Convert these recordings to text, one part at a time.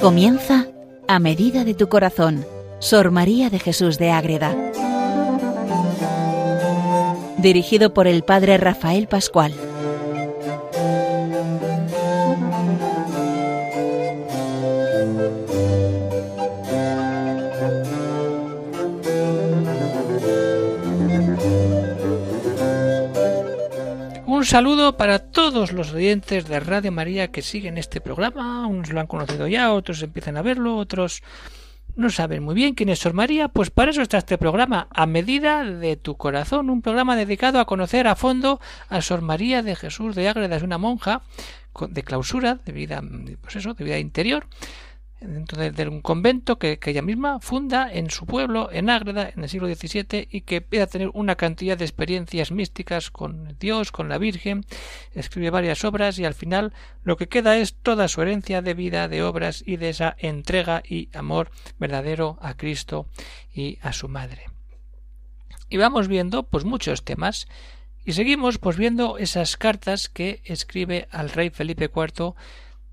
Comienza a medida de tu corazón, Sor María de Jesús de Ágreda. Dirigido por el Padre Rafael Pascual. Un saludo para todos los oyentes de Radio María que siguen este programa. Unos lo han conocido ya, otros empiezan a verlo, otros no saben muy bien quién es Sor María. Pues para eso está este programa, a medida de tu corazón. Un programa dedicado a conocer a fondo a Sor María de Jesús de Ágreda. Es una monja de clausura, de vida, pues eso, de vida interior dentro de, un convento que, ella misma funda en su pueblo, en Ágreda, en el siglo XVII, y que empieza a tener una cantidad de experiencias místicas con Dios, con la Virgen, escribe varias obras y al final lo que queda es toda su herencia de vida, de obras y de esa entrega y amor verdadero a Cristo y a su Madre. Y vamos viendo pues muchos temas y seguimos pues viendo esas cartas que escribe al rey Felipe IV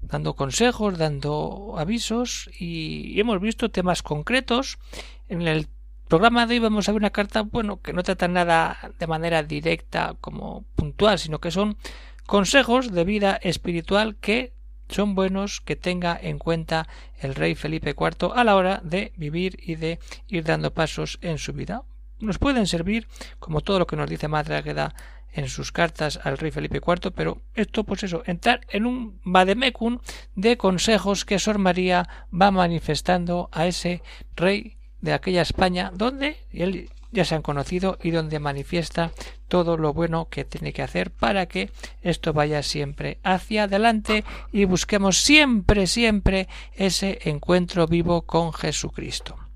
dando consejos, dando avisos y hemos visto temas concretos. En el programa de hoy vamos a ver una carta, bueno, que no trata nada de manera directa como puntual, sino que son consejos de vida espiritual que son buenos que tenga en cuenta el rey Felipe IV a la hora de vivir y de ir dando pasos en su vida. Nos pueden servir, como todo lo que nos dice Madre Agueda en sus cartas al rey Felipe IV, pero esto, pues eso, entrar en un vademecum de consejos que Sor María va manifestando a ese rey de aquella España, donde él ya se han conocido y donde manifiesta todo lo bueno que tiene que hacer para que esto vaya siempre hacia adelante y busquemos siempre, siempre ese encuentro vivo con Jesucristo.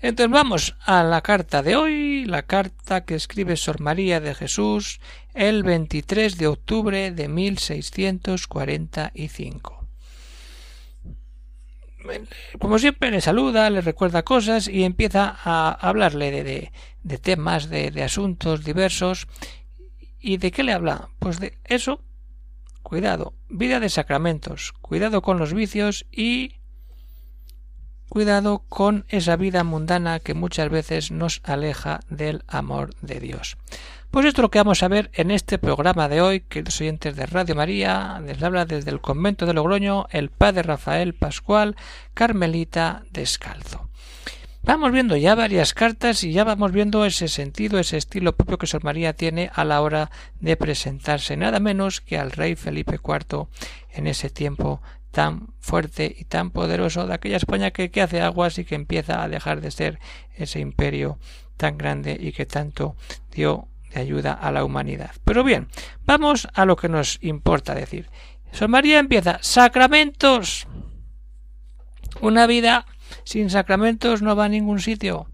Entonces vamos a la carta de hoy, la carta que escribe Sor María de Jesús el 23 de octubre de 1645. Como siempre le saluda, le recuerda cosas y empieza a hablarle de, de, temas, de, de asuntos diversos. ¿Y de qué le habla? Pues de eso. Cuidado, vida de sacramentos, cuidado con los vicios y Cuidado con esa vida mundana que muchas veces nos aleja del amor de Dios. Pues esto es lo que vamos a ver en este programa de hoy, que los oyentes de Radio María, les habla desde el convento de Logroño el padre Rafael Pascual, Carmelita Descalzo. Vamos viendo ya varias cartas y ya vamos viendo ese sentido, ese estilo propio que Sor María tiene a la hora de presentarse nada menos que al rey Felipe IV en ese tiempo tan fuerte y tan poderoso de aquella España que, hace aguas y que empieza a dejar de ser ese imperio tan grande y que tanto dio de ayuda a la humanidad. Pero bien, vamos a lo que nos importa decir. San María empieza sacramentos. Una vida sin sacramentos no va a ningún sitio.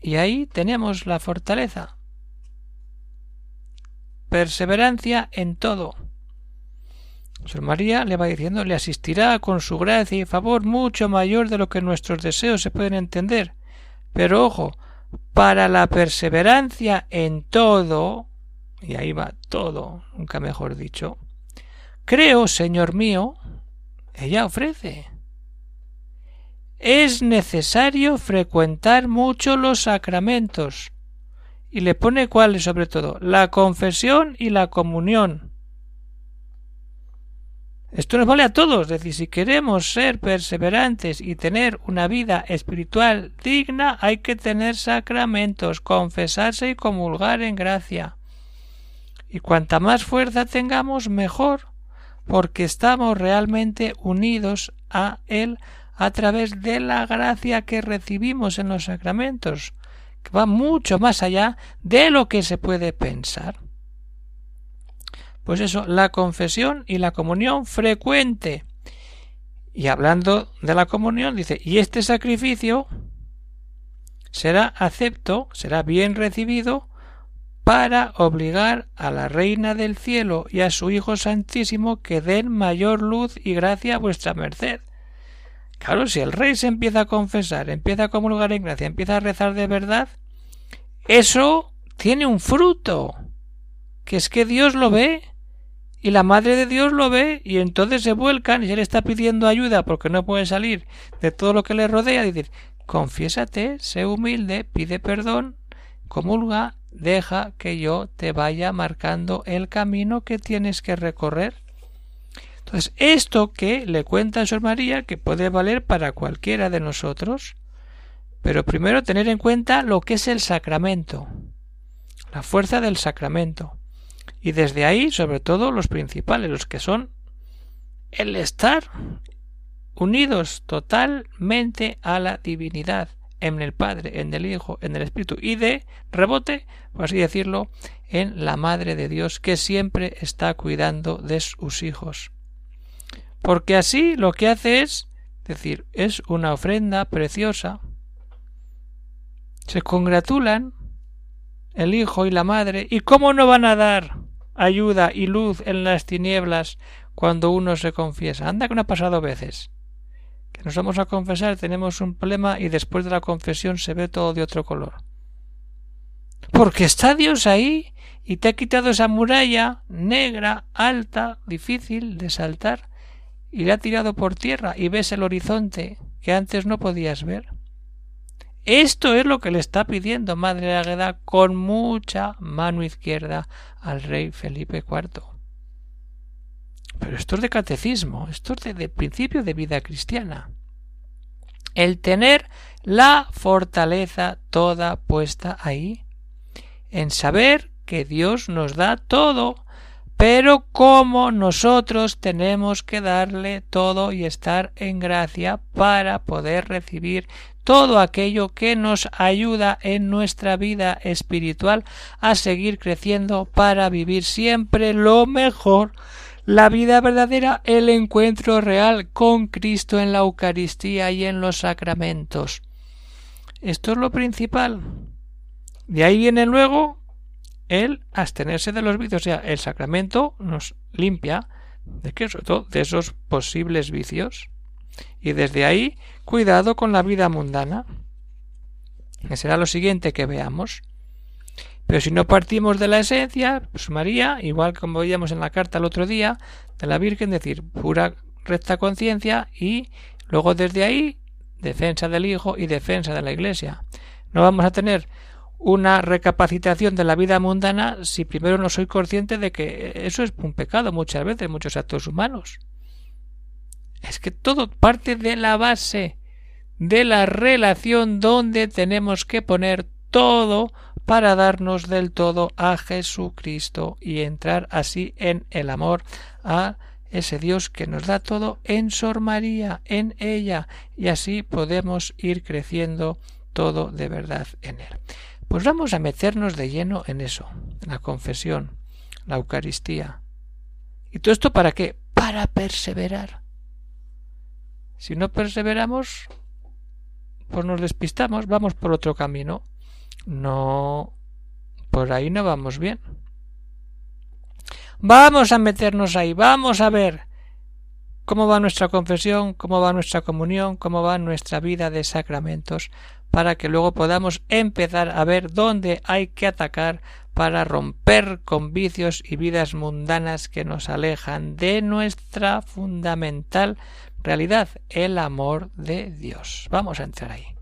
Y ahí tenemos la fortaleza. Perseverancia en todo. Sor María le va diciendo le asistirá con su gracia y favor mucho mayor de lo que nuestros deseos se pueden entender. Pero ojo, para la perseverancia en todo, y ahí va todo, nunca mejor dicho, creo, Señor mío, ella ofrece. Es necesario frecuentar mucho los sacramentos. Y le pone cuáles sobre todo, la confesión y la comunión esto nos vale a todos, es decir, si queremos ser perseverantes y tener una vida espiritual digna, hay que tener sacramentos, confesarse y comulgar en gracia. Y cuanta más fuerza tengamos, mejor, porque estamos realmente unidos a Él a través de la gracia que recibimos en los sacramentos, que va mucho más allá de lo que se puede pensar. Pues eso, la confesión y la comunión frecuente. Y hablando de la comunión, dice, y este sacrificio será acepto, será bien recibido para obligar a la Reina del Cielo y a su Hijo Santísimo que den mayor luz y gracia a vuestra merced. Claro, si el rey se empieza a confesar, empieza a comulgar en gracia, empieza a rezar de verdad, eso tiene un fruto, que es que Dios lo ve y la Madre de Dios lo ve y entonces se vuelcan y él está pidiendo ayuda porque no puede salir de todo lo que le rodea y decir, confiésate, sé humilde, pide perdón, comulga, deja que yo te vaya marcando el camino que tienes que recorrer. Entonces, esto que le cuenta a Sor María, que puede valer para cualquiera de nosotros, pero primero tener en cuenta lo que es el sacramento, la fuerza del sacramento. Y desde ahí, sobre todo, los principales, los que son el estar unidos totalmente a la divinidad, en el Padre, en el Hijo, en el Espíritu, y de rebote, por así decirlo, en la Madre de Dios, que siempre está cuidando de sus hijos. Porque así lo que hace es decir, es una ofrenda preciosa. Se congratulan el hijo y la madre, y cómo no van a dar ayuda y luz en las tinieblas cuando uno se confiesa. Anda que no ha pasado veces. Que nos vamos a confesar, tenemos un problema y después de la confesión se ve todo de otro color. Porque está Dios ahí y te ha quitado esa muralla negra, alta, difícil de saltar y le ha tirado por tierra y ves el horizonte que antes no podías ver. Esto es lo que le está pidiendo Madre Águeda con mucha mano izquierda al rey Felipe IV. Pero esto es de catecismo, esto es de, principio de vida cristiana. El tener la fortaleza toda puesta ahí, en saber que Dios nos da todo pero como nosotros tenemos que darle todo y estar en gracia para poder recibir todo aquello que nos ayuda en nuestra vida espiritual a seguir creciendo para vivir siempre lo mejor, la vida verdadera, el encuentro real con Cristo en la Eucaristía y en los sacramentos. Esto es lo principal. De ahí viene luego el abstenerse de los vicios. O sea, el sacramento nos limpia de de esos posibles vicios. Y desde ahí, cuidado con la vida mundana. Que será lo siguiente que veamos. Pero si no partimos de la esencia, pues María, igual como veíamos en la carta el otro día, de la Virgen, decir pura recta conciencia y luego desde ahí defensa del Hijo y defensa de la Iglesia. No vamos a tener una recapacitación de la vida mundana si primero no soy consciente de que eso es un pecado muchas veces, muchos actos humanos. Es que todo parte de la base de la relación donde tenemos que poner todo para darnos del todo a Jesucristo y entrar así en el amor a ese Dios que nos da todo en Sor María, en ella, y así podemos ir creciendo todo de verdad en él. Pues vamos a meternos de lleno en eso, la confesión, la Eucaristía. ¿Y todo esto para qué? Para perseverar. Si no perseveramos, pues nos despistamos, vamos por otro camino. No, por ahí no vamos bien. Vamos a meternos ahí, vamos a ver cómo va nuestra confesión, cómo va nuestra comunión, cómo va nuestra vida de sacramentos, para que luego podamos empezar a ver dónde hay que atacar para romper con vicios y vidas mundanas que nos alejan de nuestra fundamental realidad, el amor de Dios. Vamos a entrar ahí.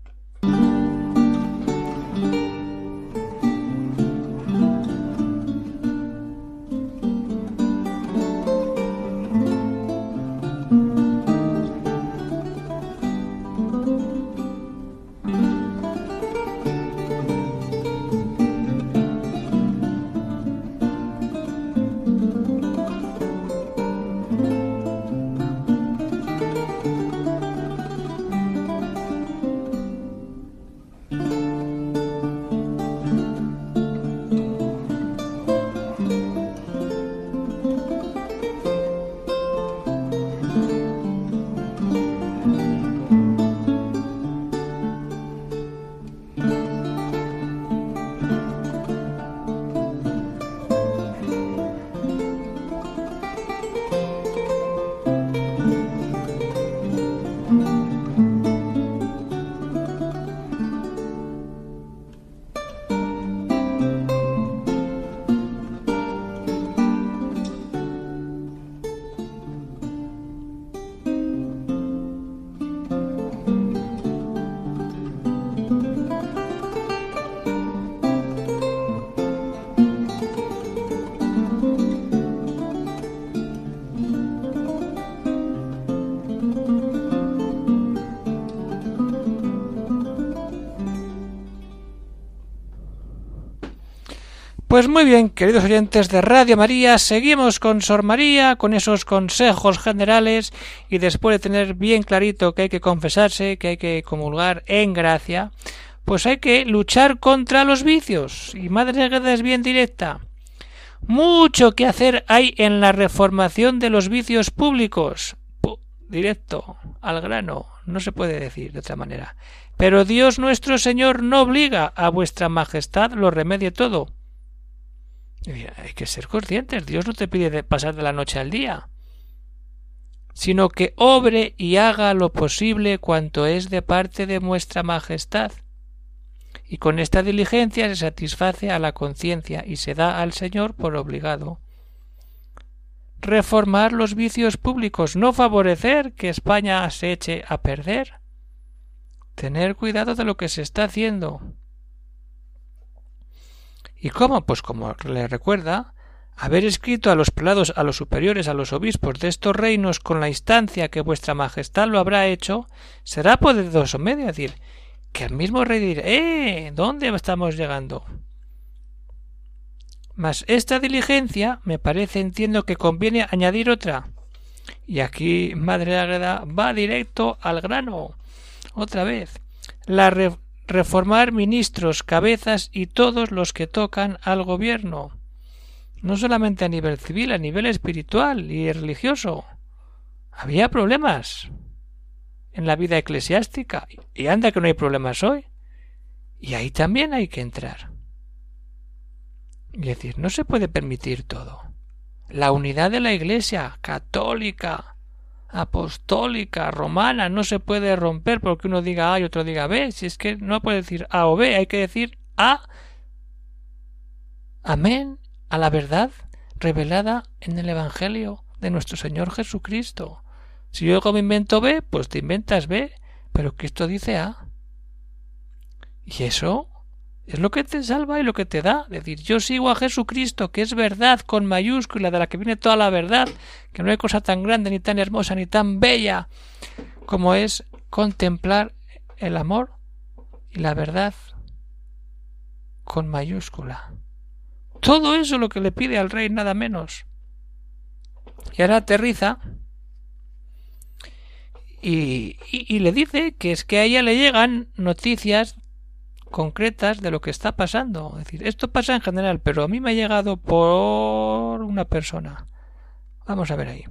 Pues muy bien, queridos oyentes de Radio María, seguimos con Sor María, con esos consejos generales y después de tener bien clarito que hay que confesarse, que hay que comulgar en gracia, pues hay que luchar contra los vicios. Y Madre Gueda es bien directa. Mucho que hacer hay en la reformación de los vicios públicos. directo, al grano, no se puede decir de otra manera. Pero Dios nuestro Señor no obliga a vuestra Majestad lo remedie todo hay que ser conscientes. Dios no te pide de pasar de la noche al día, sino que obre y haga lo posible cuanto es de parte de vuestra majestad. Y con esta diligencia se satisface a la conciencia y se da al Señor por obligado. Reformar los vicios públicos, no favorecer que España se eche a perder. Tener cuidado de lo que se está haciendo, ¿Y cómo? Pues como le recuerda, haber escrito a los prelados, a los superiores, a los obispos de estos reinos con la instancia que vuestra majestad lo habrá hecho, será poderoso medio, decir, que el mismo rey dirá, ¡eh! ¿Dónde estamos llegando? Mas esta diligencia me parece, entiendo que conviene añadir otra. Y aquí Madre Ágreda va directo al grano. Otra vez. La, reformar ministros, cabezas y todos los que tocan al gobierno, no solamente a nivel civil, a nivel espiritual y religioso. Había problemas en la vida eclesiástica y anda que no hay problemas hoy. Y ahí también hay que entrar. Y decir, no se puede permitir todo. La unidad de la Iglesia católica, apostólica, romana, no se puede romper porque uno diga A y otro diga B. Si es que no puede decir A o B, hay que decir A. Amén a la verdad revelada en el Evangelio de nuestro Señor Jesucristo. Si yo me invento B, pues te inventas B, pero Cristo dice A. Y eso es lo que te salva y lo que te da. Es decir, yo sigo a Jesucristo, que es verdad con mayúscula, de la que viene toda la verdad, que no hay cosa tan grande, ni tan hermosa, ni tan bella como es contemplar el amor y la verdad con mayúscula. Todo eso es lo que le pide al rey, nada menos. Y ahora aterriza y, y, le dice que es que a ella le llegan noticias concretas de lo que está pasando. Es decir, esto pasa en general, pero a mí me ha llegado por una persona. Vamos a ver ahí.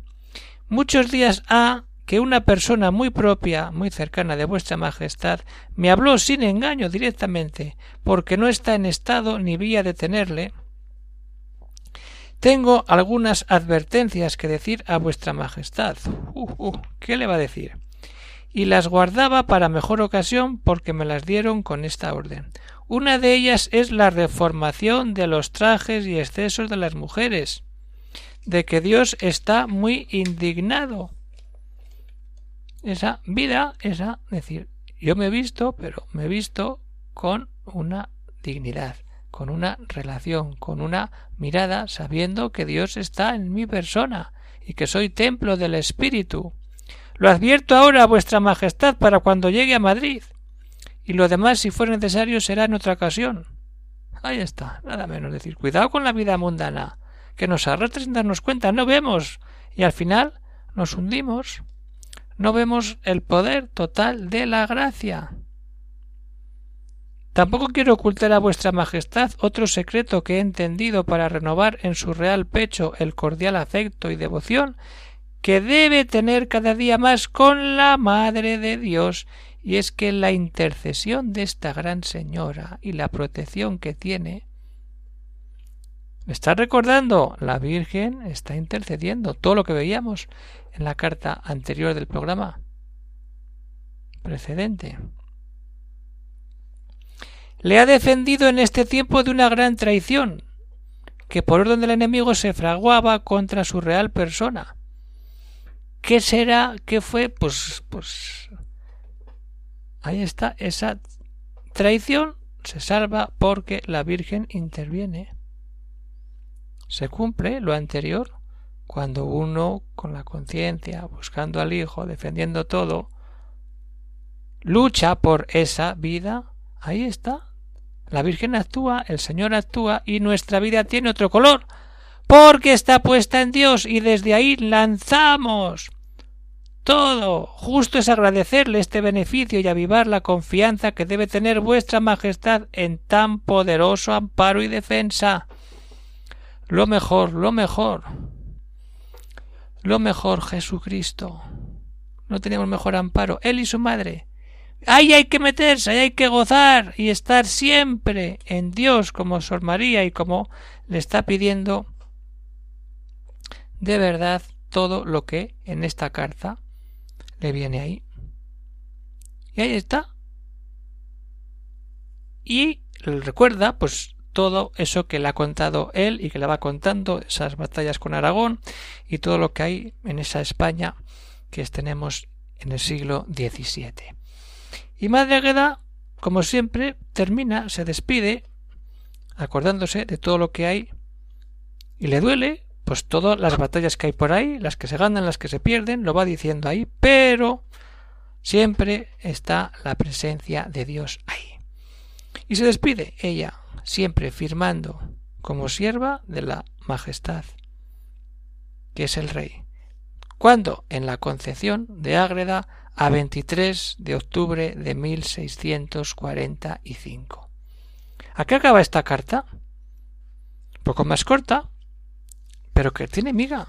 Muchos días ha que una persona muy propia, muy cercana de vuestra Majestad, me habló sin engaño directamente, porque no está en estado ni vía de tenerle. Tengo algunas advertencias que decir a vuestra Majestad. Uh, uh, ¿Qué le va a decir? Y las guardaba para mejor ocasión porque me las dieron con esta orden. Una de ellas es la reformación de los trajes y excesos de las mujeres, de que Dios está muy indignado. Esa vida, esa, decir, yo me he visto, pero me he visto con una dignidad, con una relación, con una mirada, sabiendo que Dios está en mi persona y que soy templo del Espíritu lo advierto ahora a vuestra Majestad para cuando llegue a Madrid. Y lo demás, si fuera necesario, será en otra ocasión. Ahí está, nada menos decir, cuidado con la vida mundana, que nos arrastra sin darnos cuenta, no vemos, y al final nos hundimos. No vemos el poder total de la gracia. Tampoco quiero ocultar a vuestra Majestad otro secreto que he entendido para renovar en su real pecho el cordial afecto y devoción que debe tener cada día más con la Madre de Dios, y es que la intercesión de esta gran señora y la protección que tiene ¿Me está recordando? La Virgen está intercediendo. Todo lo que veíamos en la carta anterior del programa precedente. Le ha defendido en este tiempo de una gran traición, que por orden del enemigo se fraguaba contra su real persona. ¿Qué será? ¿Qué fue? Pues, pues ahí está, esa traición se salva porque la Virgen interviene. Se cumple lo anterior cuando uno, con la conciencia, buscando al Hijo, defendiendo todo, lucha por esa vida, ahí está. la Virgen actúa, el Señor actúa y nuestra vida tiene otro color, porque está puesta en Dios y desde ahí lanzamos todo. Justo es agradecerle este beneficio y avivar la confianza que debe tener vuestra Majestad en tan poderoso amparo y defensa. Lo mejor, lo mejor. Lo mejor, Jesucristo. No tenemos mejor amparo. Él y su madre. Ahí hay que meterse, ahí hay que gozar y estar siempre en Dios como Sor María y como le está pidiendo de verdad todo lo que en esta carta le viene ahí. Y ahí está. Y recuerda, pues, todo eso que le ha contado él y que le va contando, esas batallas con Aragón y todo lo que hay en esa España que tenemos en el siglo XVII. Y Madre Agueda, como siempre, termina, se despide, acordándose de todo lo que hay y le duele, pues todas las batallas que hay por ahí, las que se ganan, las que se pierden, lo va diciendo ahí, pero siempre está la presencia de Dios ahí. Y se despide ella, siempre firmando como sierva de la majestad, que es el rey. Cuando en la concepción de Ágreda a 23 de octubre de 1645. ¿A qué acaba esta carta? Poco más corta, pero que tiene miga.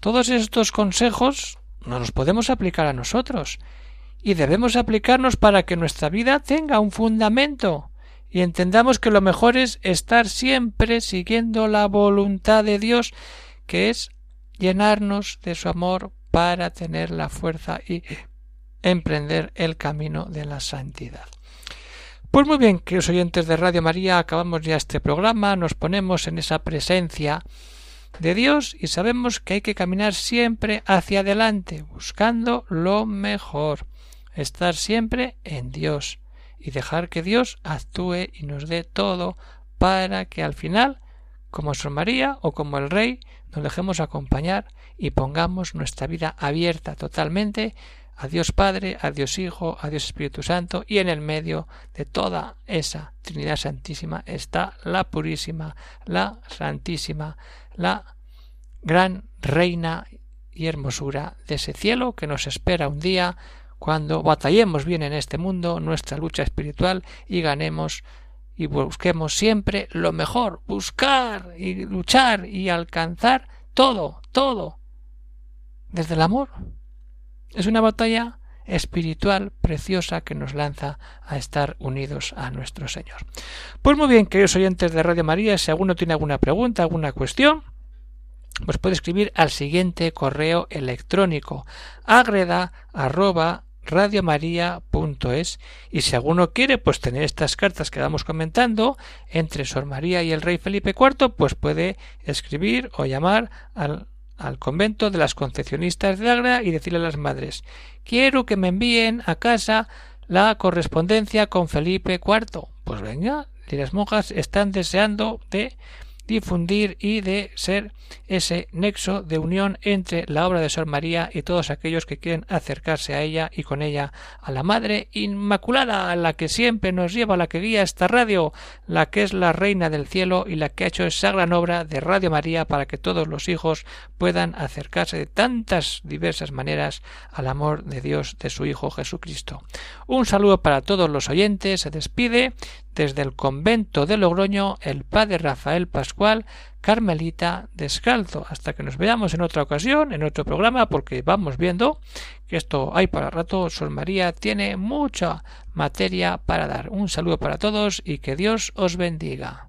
Todos estos consejos no los podemos aplicar a nosotros y debemos aplicarnos para que nuestra vida tenga un fundamento y entendamos que lo mejor es estar siempre siguiendo la voluntad de Dios, que es llenarnos de su amor para tener la fuerza y emprender el camino de la santidad. Pues muy bien, queridos oyentes de Radio María, acabamos ya este programa, nos ponemos en esa presencia de Dios y sabemos que hay que caminar siempre hacia adelante, buscando lo mejor, estar siempre en Dios y dejar que Dios actúe y nos dé todo para que al final, como San María o como el Rey, nos dejemos acompañar y pongamos nuestra vida abierta totalmente a Dios Padre, a Dios Hijo, a Dios Espíritu Santo, y en el medio de toda esa Trinidad Santísima está la Purísima, la Santísima, la gran Reina y hermosura de ese cielo que nos espera un día cuando batallemos bien en este mundo nuestra lucha espiritual y ganemos y busquemos siempre lo mejor, buscar y luchar y alcanzar todo, todo, desde el amor. Es una batalla espiritual preciosa que nos lanza a estar unidos a nuestro Señor. Pues muy bien, queridos oyentes de Radio María, si alguno tiene alguna pregunta, alguna cuestión, pues puede escribir al siguiente correo electrónico agreda arroba radiomaria.es y si alguno quiere pues tener estas cartas que vamos comentando entre Sor María y el rey Felipe IV pues puede escribir o llamar al, al convento de las concepcionistas de Agra y decirle a las madres quiero que me envíen a casa la correspondencia con Felipe IV pues venga y las monjas están deseando de difundir y de ser ese nexo de unión entre la obra de Sor María y todos aquellos que quieren acercarse a ella y con ella a la Madre Inmaculada, a la que siempre nos lleva, la que guía esta radio, la que es la Reina del Cielo y la que ha hecho esa gran obra de Radio María para que todos los hijos puedan acercarse de tantas diversas maneras al amor de Dios de su Hijo Jesucristo. Un saludo para todos los oyentes, se despide desde el convento de Logroño el padre Rafael Pascual, Carmelita Descalzo. Hasta que nos veamos en otra ocasión, en otro programa, porque vamos viendo que esto hay para rato. Sol María tiene mucha materia para dar. Un saludo para todos y que Dios os bendiga.